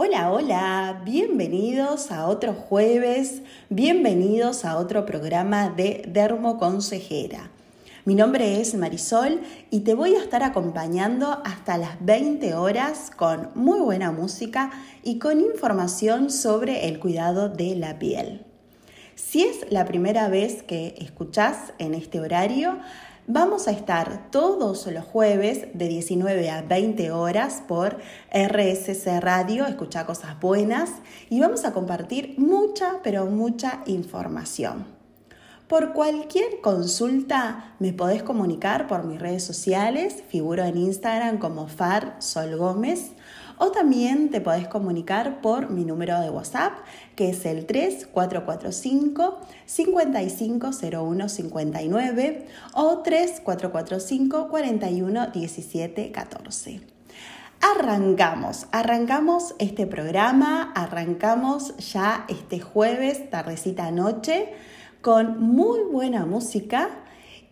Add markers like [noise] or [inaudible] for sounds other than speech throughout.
Hola, hola, bienvenidos a otro jueves, bienvenidos a otro programa de Dermo Consejera. Mi nombre es Marisol y te voy a estar acompañando hasta las 20 horas con muy buena música y con información sobre el cuidado de la piel. Si es la primera vez que escuchás en este horario, Vamos a estar todos los jueves de 19 a 20 horas por RSC Radio, escucha cosas buenas, y vamos a compartir mucha, pero mucha información. Por cualquier consulta me podés comunicar por mis redes sociales, figuro en Instagram como Far Sol Gómez o también te podés comunicar por mi número de WhatsApp, que es el 3445 550159 o 3445 41 14. Arrancamos, arrancamos este programa, arrancamos ya este jueves, tardecita noche, con muy buena música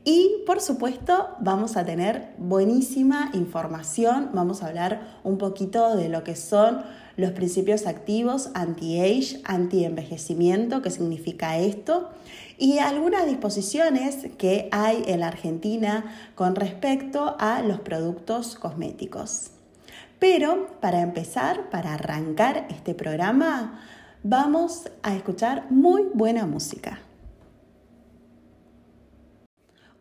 y por supuesto vamos a tener buenísima información, vamos a hablar un poquito de lo que son los principios activos anti-age, anti-envejecimiento, qué significa esto, y algunas disposiciones que hay en la Argentina con respecto a los productos cosméticos. Pero para empezar, para arrancar este programa, vamos a escuchar muy buena música.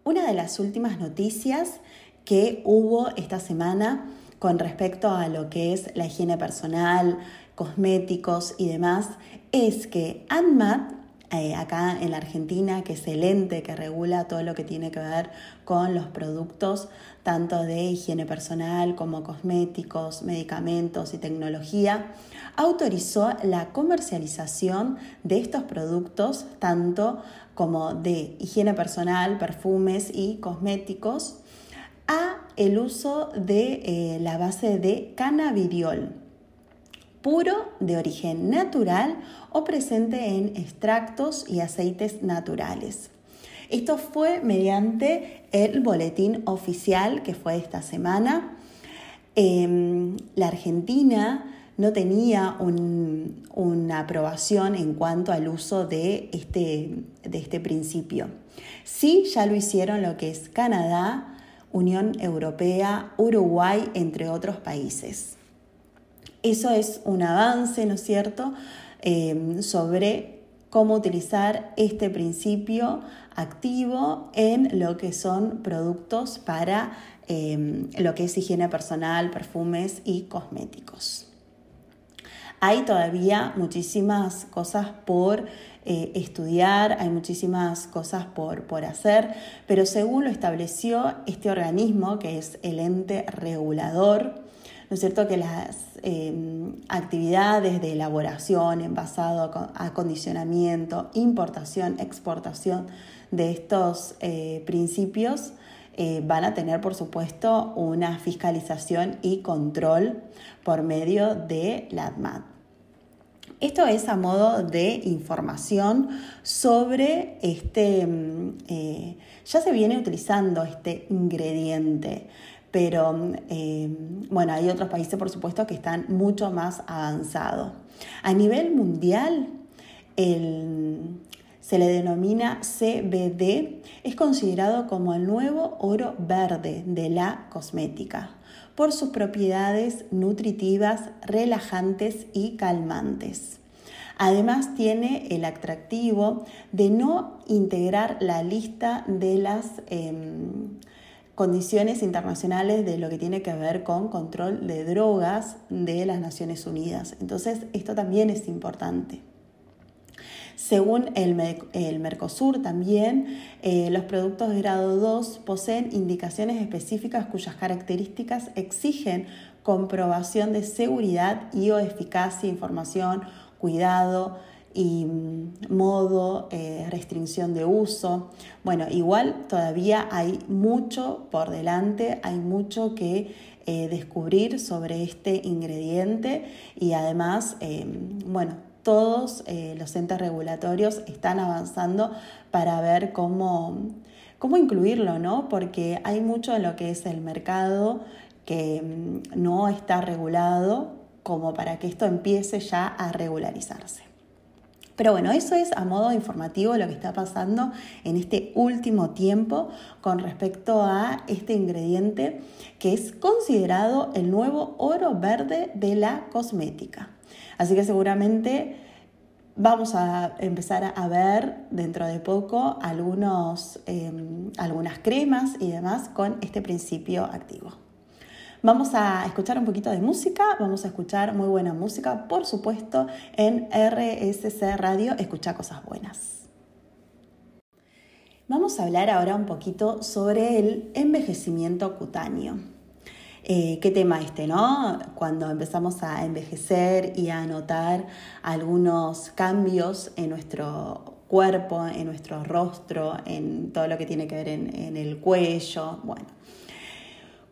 Una de las últimas noticias que hubo esta semana con respecto a lo que es la higiene personal, cosméticos y demás, es que ANMAT, eh, acá en la Argentina, que es el ente que regula todo lo que tiene que ver con los productos, tanto de higiene personal como cosméticos, medicamentos y tecnología, autorizó la comercialización de estos productos, tanto como de higiene personal, perfumes y cosméticos, a el uso de eh, la base de cannabidiol, puro de origen natural o presente en extractos y aceites naturales. Esto fue mediante el boletín oficial que fue esta semana. Em, la Argentina no tenía una aprobación en cuanto al uso de este, de este principio. Sí, ya lo hicieron lo que es Canadá, Unión Europea, Uruguay, entre otros países. Eso es un avance, ¿no es cierto?, em, sobre cómo utilizar este principio activo en lo que son productos para em, lo que es higiene personal, perfumes y cosméticos. Hay todavía muchísimas cosas por eh, estudiar, hay muchísimas cosas por, por hacer, pero según lo estableció este organismo, que es el ente regulador, ¿no es cierto? Que las em, actividades de elaboración, envasado, acondicionamiento, importación, exportación de estos eh, principios eh, van a tener, por supuesto, una fiscalización y control por medio de la ADMAT. Esto es a modo de información sobre este, mm, eh, ya se viene utilizando este ingrediente, pero eh, bueno, hay otros países por supuesto que están mucho más avanzados. A nivel mundial, se le denomina CBD, es considerado como el nuevo oro verde de la cosmética por sus propiedades nutritivas, relajantes y calmantes. Además tiene el atractivo de no integrar la lista de las em, condiciones internacionales de lo que tiene que ver con control de drogas de las Naciones Unidas. Entonces, esto también es importante. Según el, Mercosur también, eh, los productos de grado 2 poseen indicaciones específicas cuyas características exigen comprobación de seguridad y o eficacia, información, cuidado y mm, modo, eh, restricción de uso. Bueno, igual todavía hay mucho por delante, hay mucho que eh, descubrir sobre este ingrediente y además, bueno, todos eh, los entes regulatorios están avanzando para ver cómo, cómo incluirlo, ¿no? Porque hay mucho en lo que es el mercado que mm, no está regulado como para que esto empiece ya a regularizarse. Pero bueno, eso es a modo informativo lo que está pasando en este último tiempo con respecto a este ingrediente que es considerado el nuevo oro verde de la cosmética. Así que seguramente vamos a empezar a ver dentro de poco algunos, em, algunas cremas y demás con este principio activo. Vamos a escuchar un poquito de música, vamos a escuchar muy buena música, por supuesto, en RSC Radio, escucha cosas buenas. Vamos a hablar ahora un poquito sobre el envejecimiento cutáneo. Eh, ¿Qué tema este, no? Cuando empezamos a envejecer y a notar algunos cambios en nuestro cuerpo, en nuestro rostro, en todo lo que tiene que ver en, el cuello, bueno.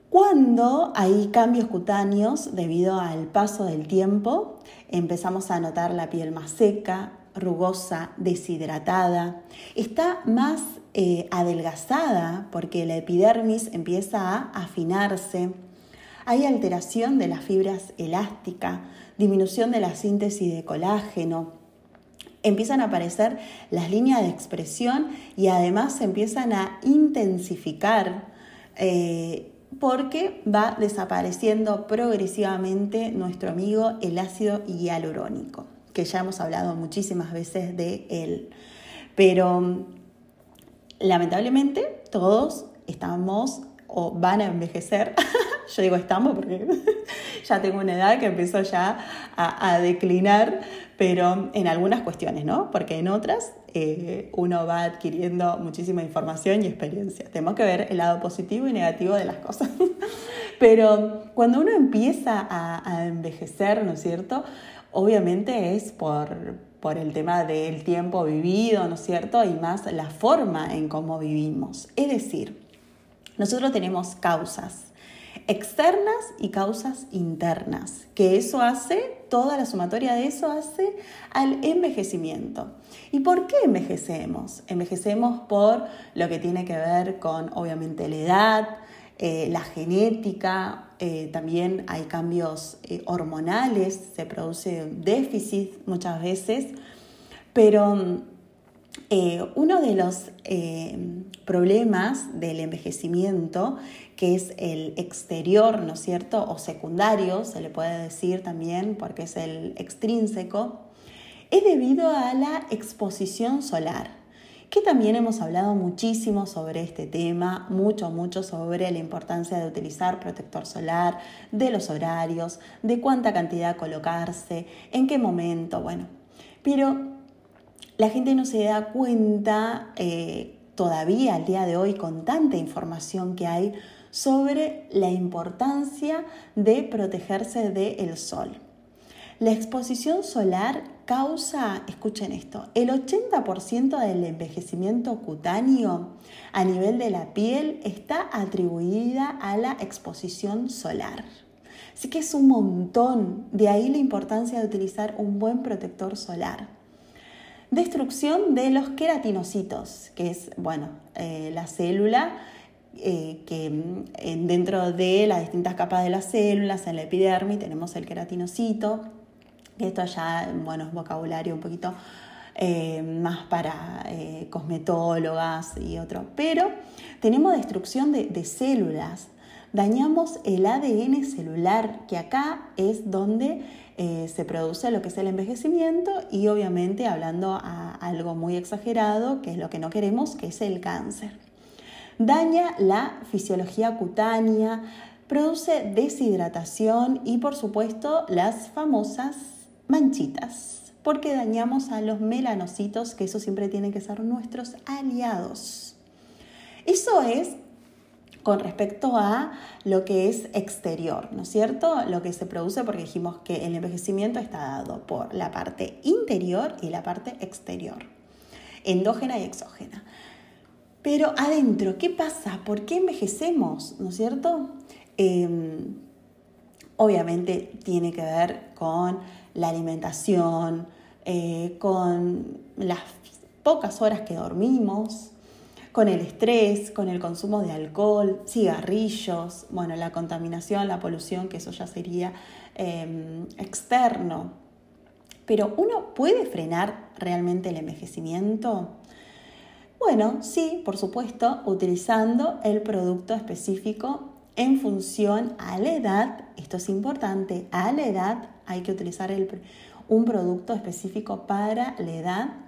Cuando hay cambios cutáneos debido al paso del tiempo, empezamos a notar la piel más seca, rugosa, deshidratada, está más eh, adelgazada porque la epidermis empieza a afinarse, hay alteración de las fibras elásticas, disminución de la síntesis de colágeno, empiezan a aparecer las líneas de expresión y además se empiezan a intensificar eh, porque va desapareciendo progresivamente nuestro amigo el ácido hialurónico, que ya hemos hablado muchísimas veces de él. Pero lamentablemente todos estamos o van a envejecer. [laughs] Yo digo estamos porque [laughs] ya tengo una edad que empezó ya a, a declinar, pero en algunas cuestiones, ¿no? Porque en otras eh, uno va adquiriendo muchísima información y experiencia. Tenemos que ver el lado positivo y negativo de las cosas. [laughs] Pero cuando uno empieza a, envejecer, ¿no es cierto? Obviamente es por, por el tema del tiempo vivido, ¿no es cierto? Y más la forma en cómo vivimos. Es decir, nosotros tenemos causas externas y causas internas, que eso hace, toda la sumatoria de eso hace al envejecimiento. ¿Y por qué envejecemos? Envejecemos por lo que tiene que ver con, obviamente, la edad, eh, la genética, eh, también hay cambios eh, hormonales, se produce déficit muchas veces, pero uno de los problemas del envejecimiento que es el exterior, ¿no es cierto? O secundario, se le puede decir también, porque es el extrínseco, es debido a la exposición solar, que también hemos hablado muchísimo sobre este tema, mucho, mucho sobre la importancia de utilizar protector solar, de los horarios, de cuánta cantidad colocarse, en qué momento, bueno. Pero la gente no se da cuenta eh, todavía al día de hoy con tanta información que hay sobre la importancia de protegerse del sol. La exposición solar causa, escuchen esto, el 80% del envejecimiento cutáneo a nivel de la piel está atribuida a la exposición solar. Así que es un montón, de ahí la importancia de utilizar un buen protector solar. Destrucción de los queratinocitos, que es, bueno, eh, la célula eh, que mm, dentro de las distintas capas de las células, en la epidermis, tenemos el queratinocito, que esto ya, bueno, es vocabulario un poquito eh, más para cosmetólogas y otro, pero tenemos destrucción de, de células, dañamos el ADN celular, que acá es donde se produce lo que es el envejecimiento y obviamente hablando a algo muy exagerado, que es lo que no queremos, que es el cáncer daña la fisiología cutánea, produce deshidratación y por supuesto las famosas manchitas, porque dañamos a los melanocitos, que eso siempre tiene que ser nuestros aliados. Eso es con respecto a lo que es exterior, ¿no es cierto? Lo que se produce porque dijimos que el envejecimiento está dado por la parte interior y la parte exterior, endógena y exógena. Pero adentro, ¿qué pasa? ¿Por qué envejecemos? ¿No es cierto? Em, obviamente tiene que ver con la alimentación, eh, con las pocas horas que dormimos, con el estrés, con el consumo de alcohol, cigarrillos, bueno, la contaminación, la polución, que eso ya sería em, externo. Pero ¿uno puede frenar realmente el envejecimiento? Bueno, sí, por supuesto, utilizando el producto específico en función a la edad, esto es importante, a la edad hay que utilizar un producto específico para la edad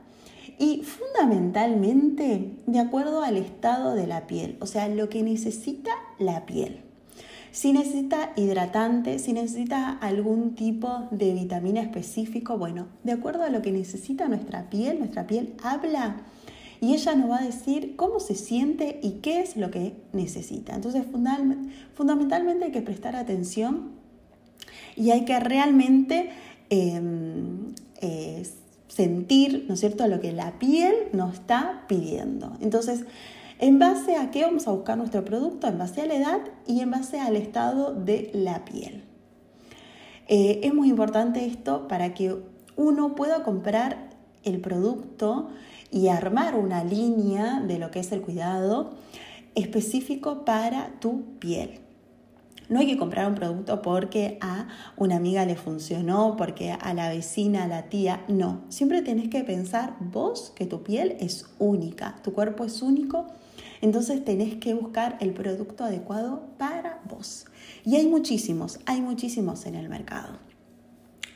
y fundamentalmente de acuerdo al estado de la piel, o sea, lo que necesita la piel. Si necesita hidratante, si necesita algún tipo de vitamina específico, bueno, de acuerdo a lo que necesita nuestra piel, nuestra piel habla y ella nos va a decir cómo se siente y qué es lo que necesita. Entonces, fundamentalmente hay que prestar atención y hay que realmente em, sentir, ¿no es cierto?, lo que la piel nos está pidiendo. Entonces, ¿en base a qué vamos a buscar nuestro producto? En base a la edad y en base al estado de la piel. Eh, es muy importante esto para que uno pueda comprar el producto y armar una línea de lo que es el cuidado específico para tu piel. No hay que comprar un producto porque a una amiga le funcionó, porque a la vecina, a la tía, no. Siempre tenés que pensar vos que tu piel es única, tu cuerpo es único, entonces tenés que buscar el producto adecuado para vos. Y hay muchísimos, hay muchísimos en el mercado.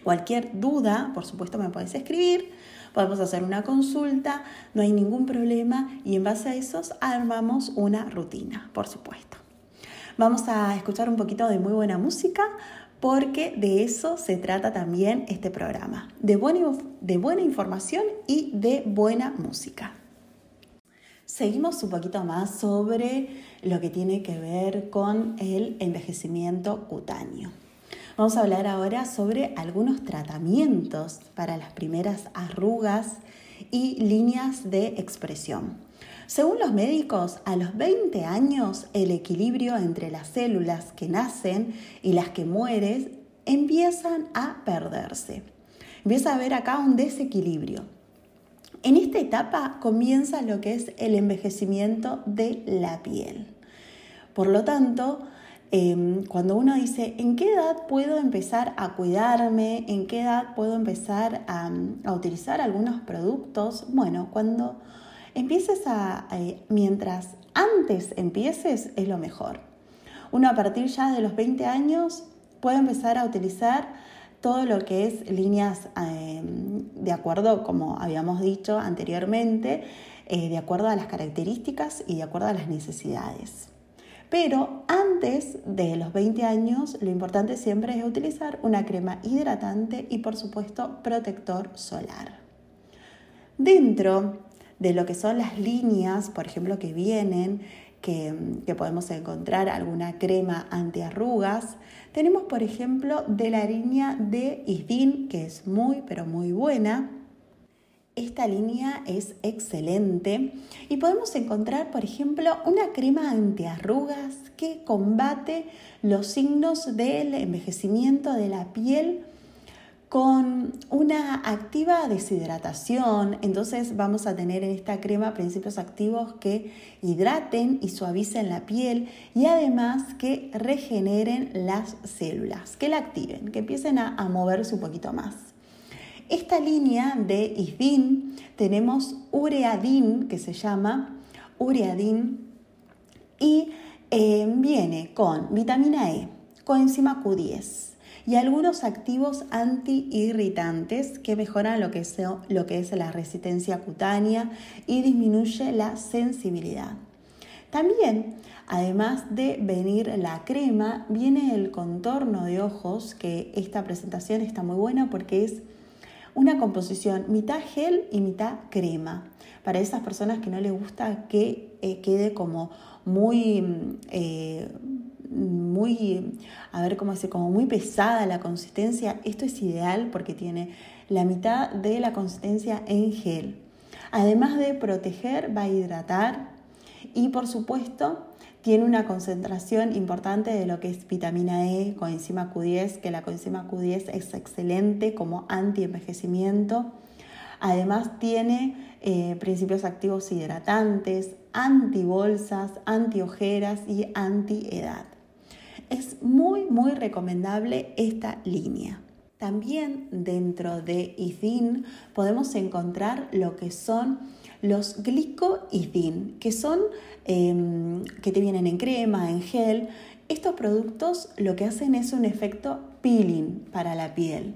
Cualquier duda, por supuesto, me puedes escribir podemos hacer una consulta, no hay ningún problema y en base a esos armamos una rutina, por supuesto. Vamos a escuchar un poquito de muy buena música porque de eso se trata también este programa, de buena, de buena información y de buena música. Seguimos un poquito más sobre lo que tiene que ver con el envejecimiento cutáneo. Vamos a hablar ahora sobre algunos tratamientos para las primeras arrugas y líneas de expresión. Según los médicos, a los 20 años el equilibrio entre las células que nacen y las que mueren empiezan a perderse. Empieza a haber acá un desequilibrio. En esta etapa comienza lo que es el envejecimiento de la piel. Por lo tanto, Em, cuando uno dice, ¿en qué edad puedo empezar a cuidarme? ¿En qué edad puedo empezar a, utilizar algunos productos? Bueno, cuando empieces a, mientras antes empieces, es lo mejor. Uno a partir ya de los 20 años puede empezar a utilizar todo lo que es líneas em, de acuerdo, como habíamos dicho anteriormente, eh, de acuerdo a las características y de acuerdo a las necesidades. Pero antes de los 20 años, lo importante siempre es utilizar una crema hidratante y por supuesto protector solar. Dentro de lo que son las líneas, por ejemplo, que vienen, que, podemos encontrar alguna crema antiarrugas, tenemos por ejemplo de la línea de Isdin, que es muy pero muy buena, esta línea es excelente. Y podemos encontrar, por ejemplo, una crema antiarrugas que combate los signos del envejecimiento de la piel con una activa deshidratación. Entonces vamos a tener en esta crema principios activos que hidraten y suavicen la piel y además que regeneren las células, que la activen, que empiecen a, moverse un poquito más. Esta línea de ISDIN tenemos ureadin, que se llama ureadin, y eh, viene con vitamina E, coenzima Q10 y algunos activos antiirritantes que mejoran lo que, es, lo que es la resistencia cutánea y disminuye la sensibilidad. También, además de venir la crema, viene el contorno de ojos, que esta presentación está muy buena porque es una composición mitad gel y mitad crema. Para esas personas que no les gusta que eh, quede como muy, eh, muy, a ver cómo dice, como muy pesada la consistencia, esto es ideal porque tiene la mitad de la consistencia en gel. Además de proteger, va a hidratar y por supuesto tiene una concentración importante de lo que es vitamina E, coenzima Q10, que la coenzima Q10 es excelente como anti-envejecimiento. Además tiene eh, principios activos hidratantes, antibolsas, antiojeras y antiedad. Es muy, muy recomendable esta línea. También dentro de IDIN podemos encontrar lo que son los glicoidin, que son em, que te vienen en crema, en gel. Estos productos lo que hacen es un efecto peeling para la piel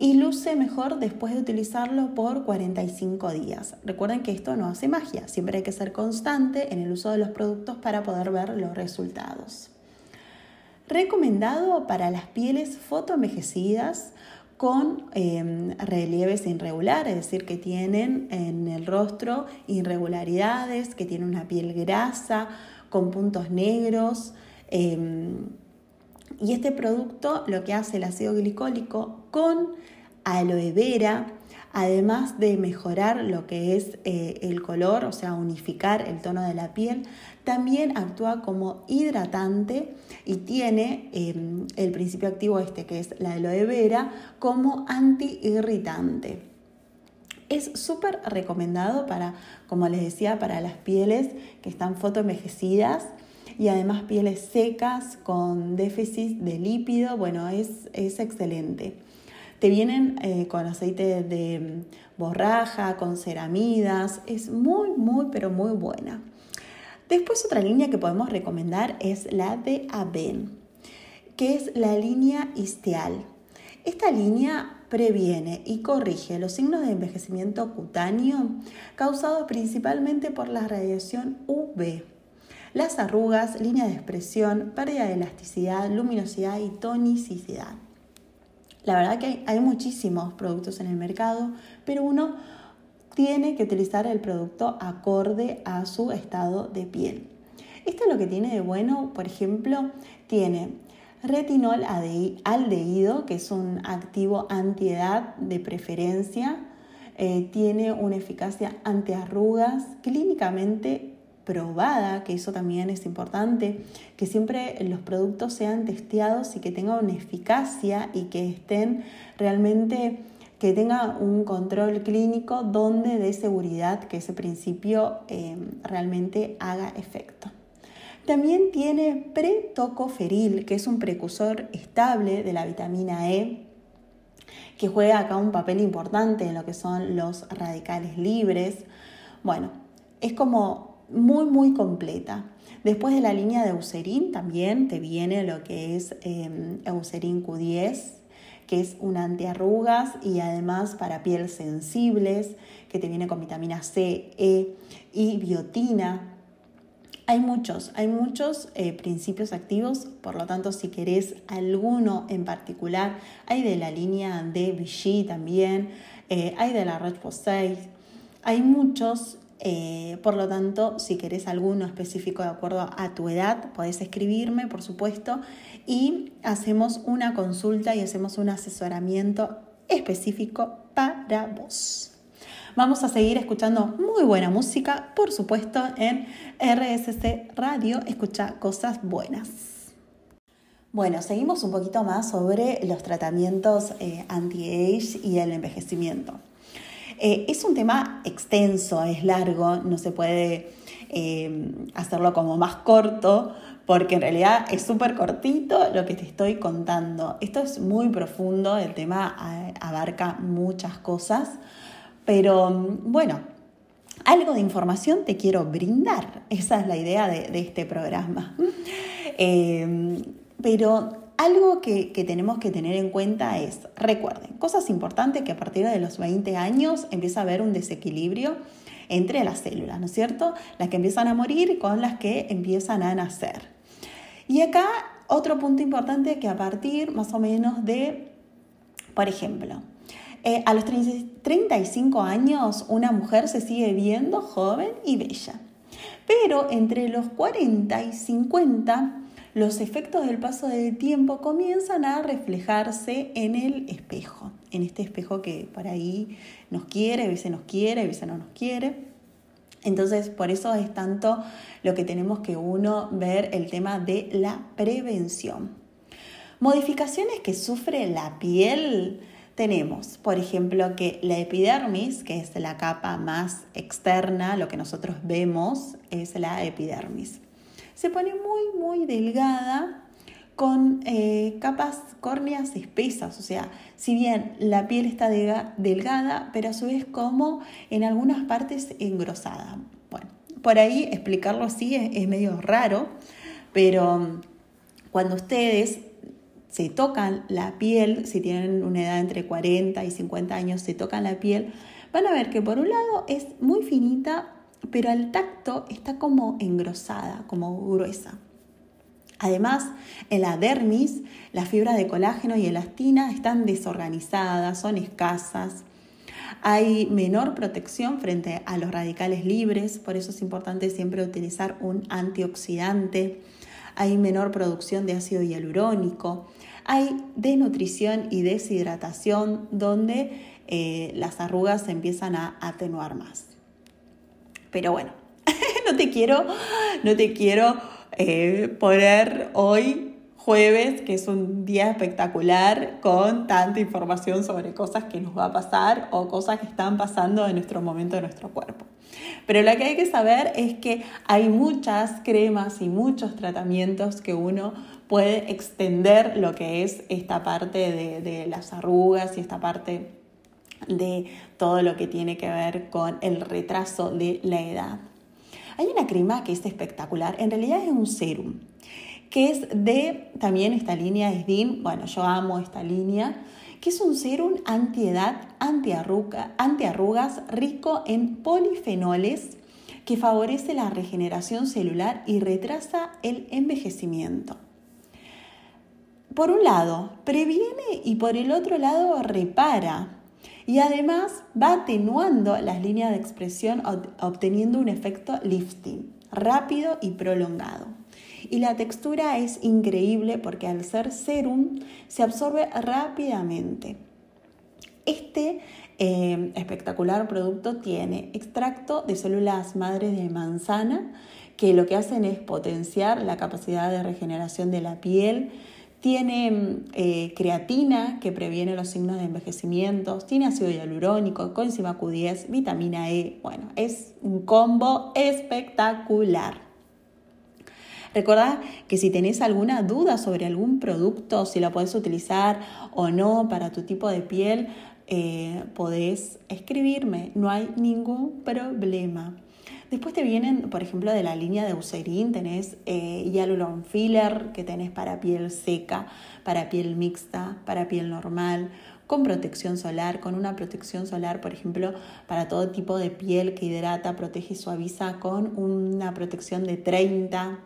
y luce mejor después de utilizarlo por 45 días. Recuerden que esto no hace magia, siempre hay que ser constante en el uso de los productos para poder ver los resultados. Recomendado para las pieles fotoenvejecidas con em, relieves irregulares, es decir, que tienen en el rostro irregularidades, que tienen una piel grasa, con puntos negros. Em, y este producto lo que hace el ácido glicólico con aloe vera, además de mejorar lo que es eh, el color, o sea, unificar el tono de la piel, también actúa como hidratante y tiene em, el principio activo este, que es la aloe vera, como antiirritante. Es súper recomendado para, como les decía, para las pieles que están fotoenvejecidas y además pieles secas con déficit de lípido. Bueno, es, es excelente. Te vienen eh, con aceite de mm, borraja, con ceramidas, es muy, muy, pero muy buena. Después otra línea que podemos recomendar es la de Aven, que es la línea Isteal. Esta línea previene y corrige los signos de envejecimiento cutáneo causados principalmente por la radiación UV, las arrugas, línea de expresión, pérdida de elasticidad, luminosidad y tonicidad. La verdad que hay, muchísimos productos en el mercado, pero uno tiene que utilizar el producto acorde a su estado de piel. Esto es lo que tiene de bueno, por ejemplo, tiene retinol aldehído, que es un activo antiedad de preferencia, eh, tiene una eficacia antiarrugas, clínicamente probada, que eso también es importante, que siempre los productos sean testeados y que tengan una eficacia y que estén realmente, que tenga un control clínico donde dé seguridad que ese principio eh, realmente haga efecto. También tiene pretocoferil, que es un precursor estable de la vitamina E, que juega acá un papel importante en lo que son los radicales libres. Bueno, es como muy, muy completa. Después de la línea de Eucerin también te viene lo que es eh, Eucerin Q10, que es un antiarrugas y además para piel sensibles, que te viene con vitamina C, E y biotina. Hay muchos, hay muchos eh, principios activos, por lo tanto si querés alguno en particular, hay de la línea de Vichy también, eh, hay de la Roche-Posay, hay muchos eh, por lo tanto, si querés alguno específico de acuerdo a tu edad, podés escribirme, por supuesto, y hacemos una consulta y hacemos un asesoramiento específico para vos. Vamos a seguir escuchando muy buena música, por supuesto, en RSC Radio. Escucha cosas buenas. Bueno, seguimos un poquito más sobre los tratamientos eh, anti-age y el envejecimiento. Eh, es un tema extenso, es largo, no se puede eh, hacerlo como más corto, porque en realidad es súper cortito lo que te estoy contando. Esto es muy profundo, el tema abarca muchas cosas, pero bueno, algo de información te quiero brindar. Esa es la idea de, este programa. [laughs] Eh, pero algo que, tenemos que tener en cuenta es, recuerden, cosas importantes que a partir de los 20 años empieza a haber un desequilibrio entre las células, ¿no es cierto? Las que empiezan a morir con las que empiezan a nacer. Y acá otro punto importante que a partir más o menos de, por ejemplo, eh, a los 35 años una mujer se sigue viendo joven y bella, pero entre los 40 y 50 los efectos del paso del tiempo comienzan a reflejarse en el espejo, en este espejo que por ahí nos quiere, a veces nos quiere, a veces no nos quiere. Entonces, por eso es tanto lo que tenemos que uno ver el tema de la prevención. Modificaciones que sufre la piel tenemos, por ejemplo, que la epidermis, que es la capa más externa, lo que nosotros vemos es la epidermis se pone muy, muy delgada con eh, capas córneas espesas, o sea, si bien la piel está delgada, pero a su vez como en algunas partes engrosada. Bueno, por ahí explicarlo así es, medio raro, pero mm, cuando ustedes se tocan la piel, si tienen una edad entre 40 y 50 años, se tocan la piel, van a ver que por un lado es muy finita, pero al tacto está como engrosada, como gruesa. Además, en la dermis, las fibras de colágeno y elastina están desorganizadas, son escasas. Hay menor protección frente a los radicales libres, por eso es importante siempre utilizar un antioxidante. Hay menor producción de ácido hialurónico. Hay desnutrición y deshidratación donde eh, las arrugas se empiezan a atenuar más. Pero bueno, [laughs] no te quiero, no te quiero eh, poner hoy jueves, que es un día espectacular, con tanta información sobre cosas que nos va a pasar o cosas que están pasando en nuestro momento de nuestro cuerpo. Pero lo que hay que saber es que hay muchas cremas y muchos tratamientos que uno puede extender lo que es esta parte de, de las arrugas y esta parte de todo lo que tiene que ver con el retraso de la edad. Hay una crema que es espectacular, en realidad es un serum, que es de también esta línea SDIN, bueno, yo amo esta línea, que es un serum antiedad, antiarruga, antiarrugas, rico en polifenoles, que favorece la regeneración celular y retrasa el envejecimiento. Por un lado, previene y por el otro lado repara y además va atenuando las líneas de expresión obteniendo un efecto lifting rápido y prolongado. Y la textura es increíble porque al ser serum se absorbe rápidamente. Este eh, espectacular producto tiene extracto de células madres de manzana que lo que hacen es potenciar la capacidad de regeneración de la piel, tiene eh, creatina que previene los signos de envejecimiento, tiene ácido hialurónico, coenzima Q10, vitamina E. Bueno, es un combo espectacular. Recordad que si tenés alguna duda sobre algún producto, si lo podés utilizar o no para tu tipo de piel, eh, podés escribirme, no hay ningún problema. Después te vienen, por ejemplo, de la línea de Eucerin, tenés eh, Filler, que tenés para piel seca, para piel mixta, para piel normal, con protección solar, con una protección solar, por ejemplo, para todo tipo de piel que hidrata, protege y suaviza, con una protección de 30.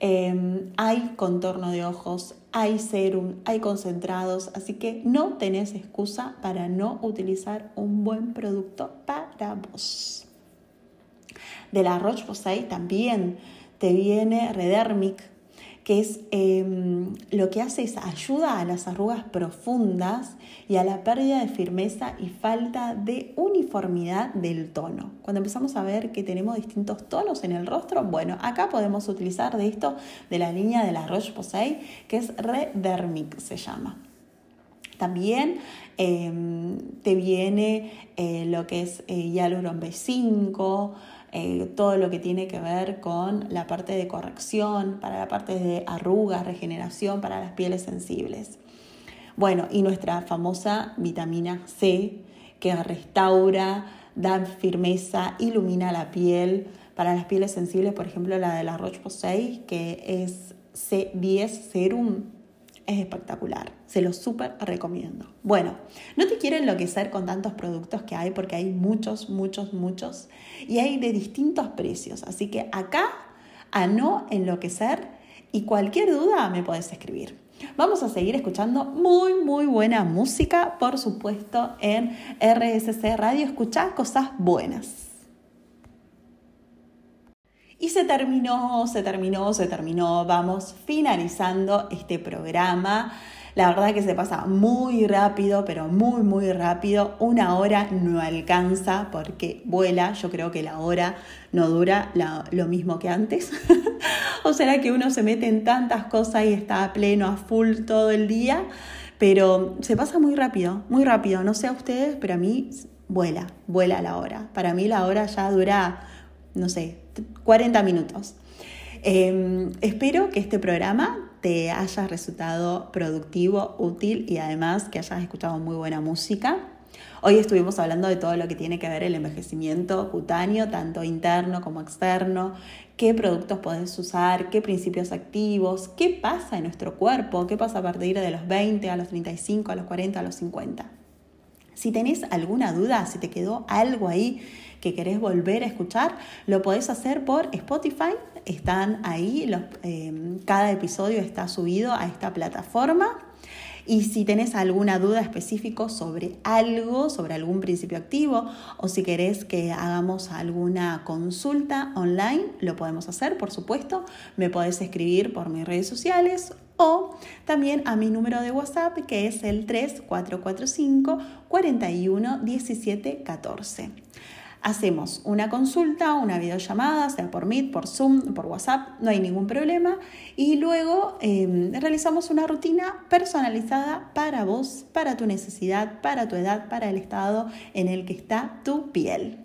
Em, hay contorno de ojos, hay serum, hay concentrados, así que no tenés excusa para no utilizar un buen producto para vos de la Roche-Posay también te viene Redermic, que es em, lo que hace es ayuda a las arrugas profundas y a la pérdida de firmeza y falta de uniformidad del tono. Cuando empezamos a ver que tenemos distintos tonos en el rostro, bueno, acá podemos utilizar de esto de la línea de la Roche-Posay, que es Redermic se llama. También em, te viene eh, lo que es eh, Hyaluron B5, eh, todo lo que tiene que ver con la parte de corrección, para la parte de arrugas, regeneración, para las pieles sensibles. Bueno, y nuestra famosa vitamina C, que restaura, da firmeza, ilumina la piel. Para las pieles sensibles, por ejemplo, la de la Roche-Posay, que es C10 Serum, es espectacular. Se lo súper recomiendo. Bueno, no te quiero enloquecer con tantos productos que hay porque hay muchos, muchos, muchos y hay de distintos precios. Así que acá a no enloquecer y cualquier duda me puedes escribir. Vamos a seguir escuchando muy, muy buena música, por supuesto, en RSC Radio. Escuchar cosas buenas. Y se terminó, se terminó, se terminó. Vamos finalizando este programa. La verdad que se pasa muy rápido, pero muy, muy rápido. Una hora no alcanza porque vuela. Yo creo que la hora no dura lo mismo que antes. [laughs] o será que uno se mete en tantas cosas y está a pleno, a full todo el día. Pero se pasa muy rápido, muy rápido. No sé a ustedes, pero a mí vuela, vuela la hora. Para mí la hora ya dura, no sé, 40 minutos. Em, espero que este programa te haya resultado productivo, útil y además que hayas escuchado muy buena música. Hoy estuvimos hablando de todo lo que tiene que ver el envejecimiento cutáneo, tanto interno como externo, qué productos podés usar, qué principios activos, qué pasa en nuestro cuerpo, qué pasa a partir de los 20, a los 35, a los 40, a los 50. Si tenés alguna duda, si te quedó algo ahí que querés volver a escuchar, lo podés hacer por Spotify. Están ahí, eh, cada episodio está subido a esta plataforma. Y si tenés alguna duda específica sobre algo, sobre algún principio activo, o si querés que hagamos alguna consulta online, lo podemos hacer, por supuesto. Me podés escribir por mis redes sociales o también a mi número de WhatsApp que es el 3445 41 17 14 hacemos una consulta, una videollamada, sea por Meet, por Zoom, por WhatsApp, no hay ningún problema. Y luego em, realizamos una rutina personalizada para vos, para tu necesidad, para tu edad, para el estado en el que está tu piel.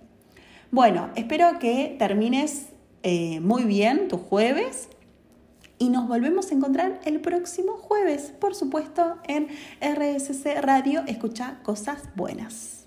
Bueno, espero que termines eh, muy bien tu jueves y nos volvemos a encontrar el próximo jueves, por supuesto, en RSC Radio. Escucha cosas buenas.